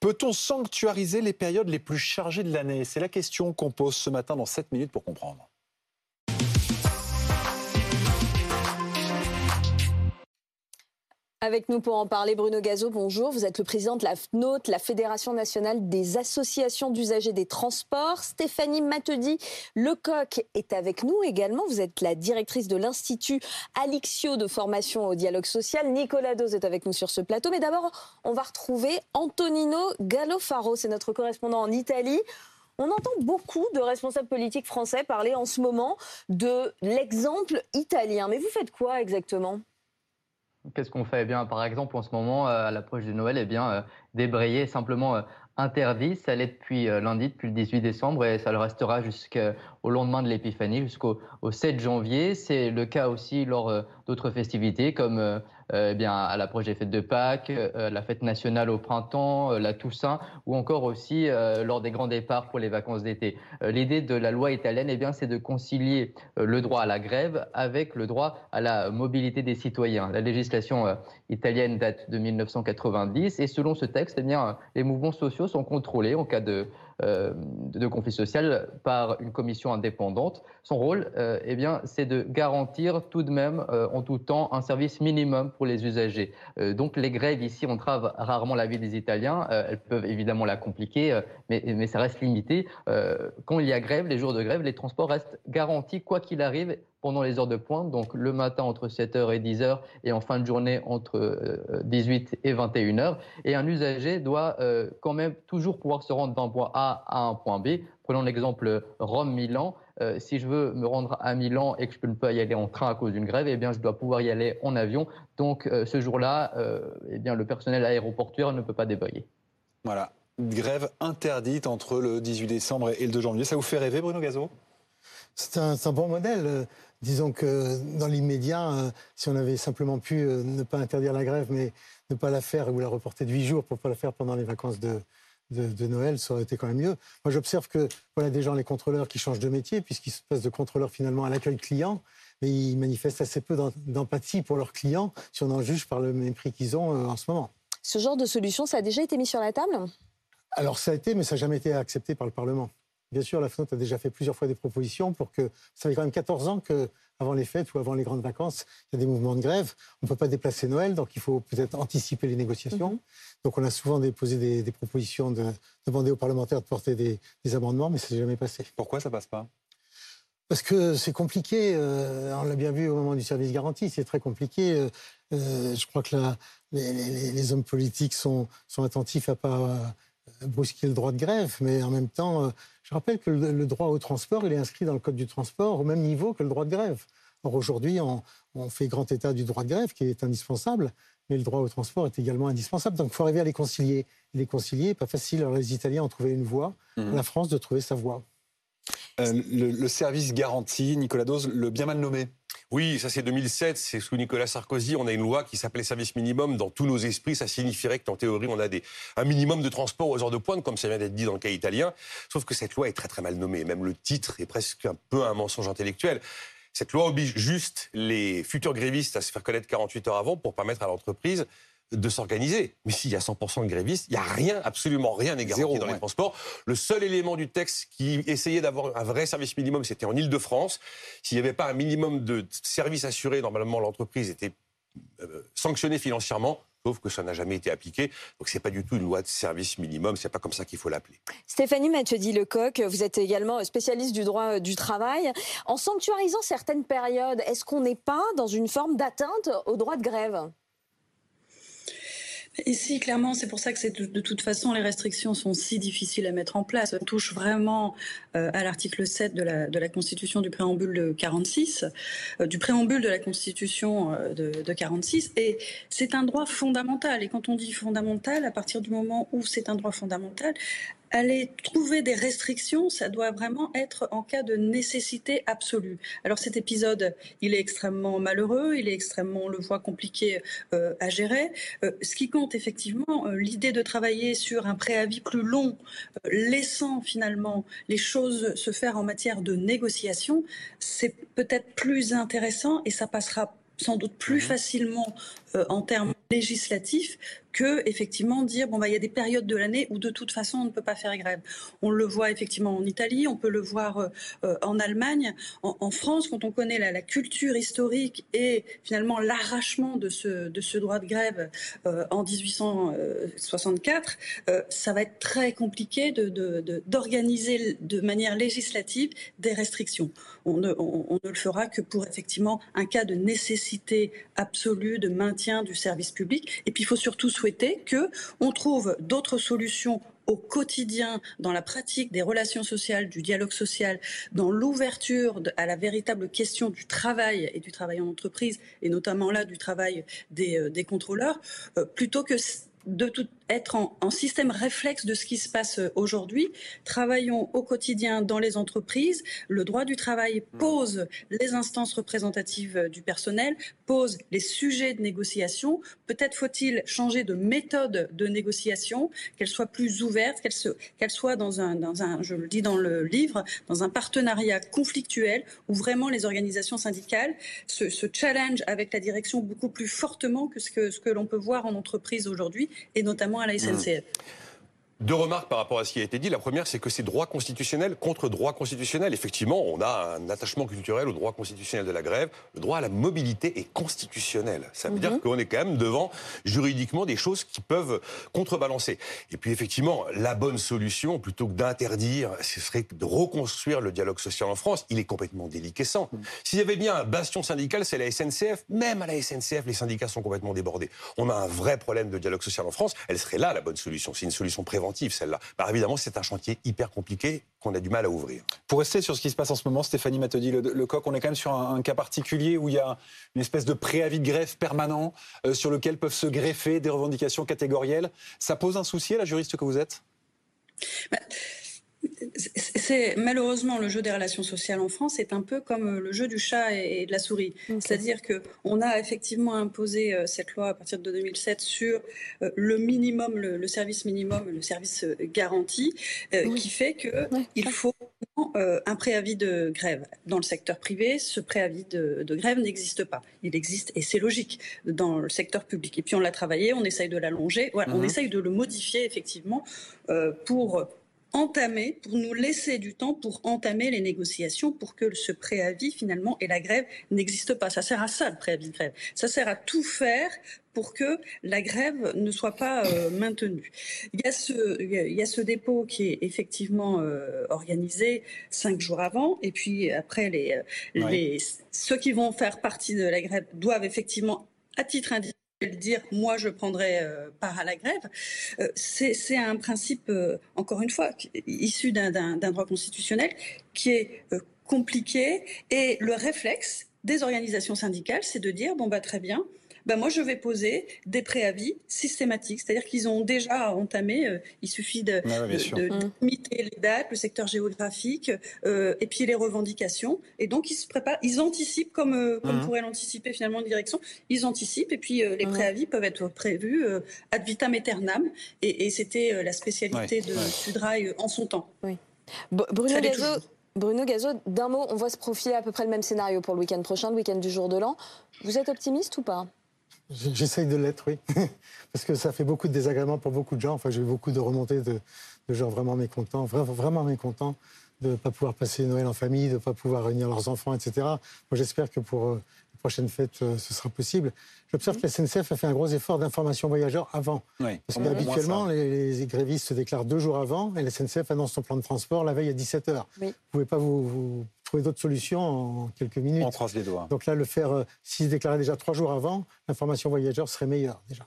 Peut-on sanctuariser les périodes les plus chargées de l'année? C'est la question qu'on pose ce matin dans 7 minutes pour comprendre. Avec nous pour en parler, Bruno Gazo, bonjour. Vous êtes le président de la FNOT, la Fédération nationale des associations d'usagers des transports. Stéphanie Matedi Lecoq est avec nous également. Vous êtes la directrice de l'Institut Alixio de formation au dialogue social. Nicolas Dose est avec nous sur ce plateau. Mais d'abord, on va retrouver Antonino Gallofaro. C'est notre correspondant en Italie. On entend beaucoup de responsables politiques français parler en ce moment de l'exemple italien. Mais vous faites quoi exactement? Qu'est-ce qu'on fait? Eh bien, Par exemple, en ce moment, euh, à l'approche de Noël, eh bien, euh, débrayer simplement euh, interdit. Ça l'est depuis lundi, depuis le 18 décembre, et ça le restera jusqu'au lendemain de l'Épiphanie, jusqu'au 7 janvier. C'est le cas aussi lors d'autres festivités comme euh, eh bien, à l'approche des fêtes de Pâques, euh, la fête nationale au printemps, euh, la Toussaint, ou encore aussi lors des grands départs pour les vacances d'été. L'idée de la loi italienne, eh bien, c'est de concilier le droit à la grève avec le droit à la mobilité des citoyens. La législation italienne date de 1990 et selon ce texte, eh bien, les mouvements sociaux sont contrôlés en cas de euh, de conflit social par une commission indépendante. Son rôle, euh, eh bien, c'est de garantir tout de même, euh, en tout temps, un service minimum pour les usagers. donc, les grèves ici entravent rarement la vie des Italiens. elles peuvent évidemment la compliquer, mais, mais ça reste limité. quand il y a grève, les jours de grève, les transports restent garantis quoi qu'il arrive pendant les heures de pointe, donc le matin entre 7h et 10h et en fin de journée entre 18 et 21h. Et un usager doit quand même toujours pouvoir se rendre d'un point A à un point B. Prenons l'exemple Rome-Milan. Euh, si je veux me rendre à Milan et que je ne peux pas y aller en train à cause d'une grève, eh bien, je dois pouvoir y aller en avion. Donc, euh, ce jour-là, euh, eh bien, le personnel aéroportuaire ne peut pas déboyer. Voilà. grève interdite entre le 18 décembre et le 2 janvier. Ça vous fait rêver, Bruno Gazo C'est un, un, bon modèle. Disons que dans l'immédiat, si on avait simplement pu ne pas interdire la grève, mais ne pas la faire ou la reporter de 8 jours pour ne pas la faire pendant les vacances de, de, Noël, ça aurait été quand même mieux. Moi, j'observe que voilà des gens, les contrôleurs, qui changent de métier, puisqu'ils se passent de contrôleur finalement à l'accueil client, mais ils manifestent assez peu d'empathie pour leurs clients, si on en juge par le mépris qu'ils ont euh, en ce moment. Ce genre de solution, ça a déjà été mis sur la table? Alors, ça a été, mais ça n'a jamais été accepté par le Parlement. Bien sûr, la FNOT a déjà fait plusieurs fois des propositions pour que. Ça fait quand même 14 ans qu'avant les fêtes ou avant les grandes vacances, il y a des mouvements de grève. On ne peut pas déplacer Noël, donc il faut peut-être anticiper les négociations. Mhm. Donc on a souvent déposé des, propositions de demander aux parlementaires de porter des, amendements, mais ça n'est jamais passé. Pourquoi ça passe pas? Parce que c'est compliqué, euh, on l'a bien vu au moment du service garanti, c'est très compliqué. Euh, euh, je crois que les, hommes politiques sont, sont attentifs à pas brusquer le droit de grève, mais en même temps, je rappelle que le, droit au transport, il est inscrit dans le Code du transport au même niveau que le droit de grève. Or, aujourd'hui, on, fait grand état du droit de grève, qui est indispensable, mais le droit au transport est également indispensable. Donc, il faut arriver à les concilier. les concilier, pas facile. Alors, les Italiens ont trouvé une voie, mmh. la France de trouver sa voie. Euh, le, service garanti, Nicolas Dose, le bien mal nommé oui, ça c'est 2007, c'est sous Nicolas Sarkozy, on a une loi qui s'appelait service minimum. Dans tous nos esprits, ça signifierait qu'en théorie, on a un minimum de transport aux heures de pointe, comme ça vient d'être dit dans le cas italien. Sauf que cette loi est très très mal nommée. Même le titre est presque un peu un mensonge intellectuel. Cette loi oblige juste les futurs grévistes à se faire connaître 48 heures avant pour permettre à l'entreprise de s'organiser. Mais s'il y a 100% de grévistes, il n'y a rien, absolument rien n'est garanti dans les transports. Le seul élément du texte qui essayait d'avoir un vrai service minimum, c'était en Ile-de-France. S'il n'y avait pas un minimum de services assurés, normalement l'entreprise était euh, sanctionnée financièrement. Sauf que ça n'a jamais été appliqué. Donc c'est pas du tout une loi de service minimum, c'est pas comme ça qu'il faut l'appeler. Stéphanie Mathieu-Dit Lecoq, vous êtes également spécialiste du droit euh, du travail. En sanctuarisant certaines périodes, est-ce qu'on n'est pas dans une forme d'atteinte au droit de grève? Ici, clairement, c'est pour ça que de, de, toute façon, les restrictions sont si difficiles à mettre en place. On touche vraiment euh, à l'article 7 de la, de la, Constitution du préambule de 46, euh, du préambule de la Constitution euh, de, de 46, et c'est un droit fondamental. Et quand on dit fondamental, à partir du moment où c'est un droit fondamental, aller trouver des restrictions, ça doit vraiment être en cas de nécessité absolue. Alors cet épisode, il est extrêmement malheureux, il est extrêmement, on le voit, compliqué euh, à gérer. Euh, ce qui compte effectivement, euh, l'idée de travailler sur un préavis plus long, laissant finalement les choses se faire en matière de négociation, c'est peut-être plus intéressant et ça passera sans doute plus mhm. Facilement en termes législatifs que effectivement dire bon bah il y a des périodes de l'année où de toute façon on ne peut pas faire grève. On le voit effectivement en Italie, on peut le voir euh, euh, en Allemagne, en, France quand on connaît la, culture historique et finalement l'arrachement de ce droit de grève euh, en 1864, ça va être très compliqué d'organiser de, manière législative des restrictions. On ne, on ne le fera que pour effectivement un cas de nécessité absolue de maintien du service public. Et puis il faut surtout souhaiter que on trouve d'autres solutions au quotidien, dans la pratique des relations sociales, du dialogue social, dans l'ouverture à la véritable question du travail et du travail en entreprise, et notamment là du travail des, euh, contrôleurs, euh, plutôt que de tout, être en, système réflexe de ce qui se passe euh, aujourd'hui. Travaillons au quotidien dans les entreprises. Le droit du travail pose les instances représentatives euh, du personnel, pose les sujets de négociation. Peut-être faut-il changer de méthode de négociation, qu'elle soit plus ouverte, qu'elle soit dans un, dans un, je le dis dans le livre, dans un partenariat conflictuel où vraiment les organisations syndicales se, se challenge avec la direction beaucoup plus fortement que ce que, ce que l'on peut voir en entreprise aujourd'hui et notamment à la SNCF. Deux remarques par rapport à ce qui a été dit. La première, c'est que c'est droit constitutionnel contre droit constitutionnel. Effectivement, on a un attachement culturel au droit constitutionnel de la grève. Le droit à la mobilité est constitutionnel. Ça veut dire mhm. qu'on est quand même devant juridiquement des choses qui peuvent contrebalancer. Et puis effectivement, la bonne solution, plutôt que d'interdire, ce serait de reconstruire le dialogue social en France. Il est complètement déliquescent. Mhm. S'il y avait bien un bastion syndical, c'est la SNCF. Même à la SNCF, les syndicats sont complètement débordés. On a un vrai problème de dialogue social en France. Elle serait là la bonne solution. C'est une solution préventive celle-là. Bah, évidemment, c'est un chantier hyper compliqué qu'on a du mal à ouvrir. Pour rester sur ce qui se passe en ce moment, Stéphanie Matodi, le, le coq, on est quand même sur un, cas particulier où il y a une espèce de préavis de greffe permanent euh, sur lequel peuvent se greffer des revendications catégorielles. Ça pose un souci à la juriste que vous êtes? Bah, c'est malheureusement le jeu des relations sociales en France est un peu comme le jeu du chat et, de la souris. C'est-à-dire que on a effectivement imposé euh, cette loi à partir de 2007 sur euh, le minimum, le, service minimum, le service euh, garanti, qui fait que il faut un préavis de grève. Dans le secteur privé, ce préavis de, grève n'existe pas. Il existe, et c'est logique, dans le secteur public. Et puis on l'a travaillé, on essaye de l'allonger, on mhm. essaye de le modifier effectivement pour entamer, pour nous laisser du temps pour entamer les négociations, pour que ce préavis finalement et la grève n'existe pas. Ça sert à ça le préavis de grève. Ça sert à tout faire pour que la grève ne soit pas euh, maintenue. Il y, a ce, il y a ce dépôt qui est effectivement euh, organisé cinq jours avant, et puis après les, euh, les, ceux qui vont faire partie de la grève doivent effectivement à titre individuel dire moi je prendrai euh, part à la grève, euh, c'est un principe, euh, encore une fois, issu d'un droit constitutionnel qui est compliqué. Et le réflexe des organisations syndicales, c'est de dire bon bah très bien, ben moi je vais poser des préavis systématiques, c'est-à-dire qu'ils ont déjà entamé, euh, il suffit de, mmh. limiter les dates, le secteur géographique, euh, et puis les revendications, et donc ils se préparent, ils anticipent comme, euh, comme mmh. pourrait l'anticiper finalement une direction, ils anticipent, et puis les mmh. préavis peuvent être prévus ad vitam aeternam, et, c'était la spécialité de Sudrail en son temps. Oui. Bruno Gazo, Bruno Gazo, d'un mot, on voit se profiler à peu près le même scénario pour le week-end prochain, le week-end du jour de l'an. Vous êtes optimiste ou pas? J'essaye de l'être, oui. Parce que ça fait beaucoup de désagréments pour beaucoup de gens. Enfin, j'ai eu beaucoup de remontées de, gens vraiment mécontents, vraiment, mécontents de ne pas pouvoir passer Noël en famille, de ne pas pouvoir réunir leurs enfants, etc. Moi, j'espère que pour euh, les prochaines fêtes, euh, ce sera possible. J'observe que la SNCF a fait un gros effort d'information voyageurs avant. Parce qu'habituellement, les, les, grévistes se déclarent deux jours avant et la SNCF annonce son plan de transport la veille à 17h. Vous ne pouvez pas vous trouver d'autres solutions en quelques minutes. On croise les doigts. Donc là, le faire, euh, s'il se déclarait déjà trois jours avant, l'information voyageur serait meilleure déjà.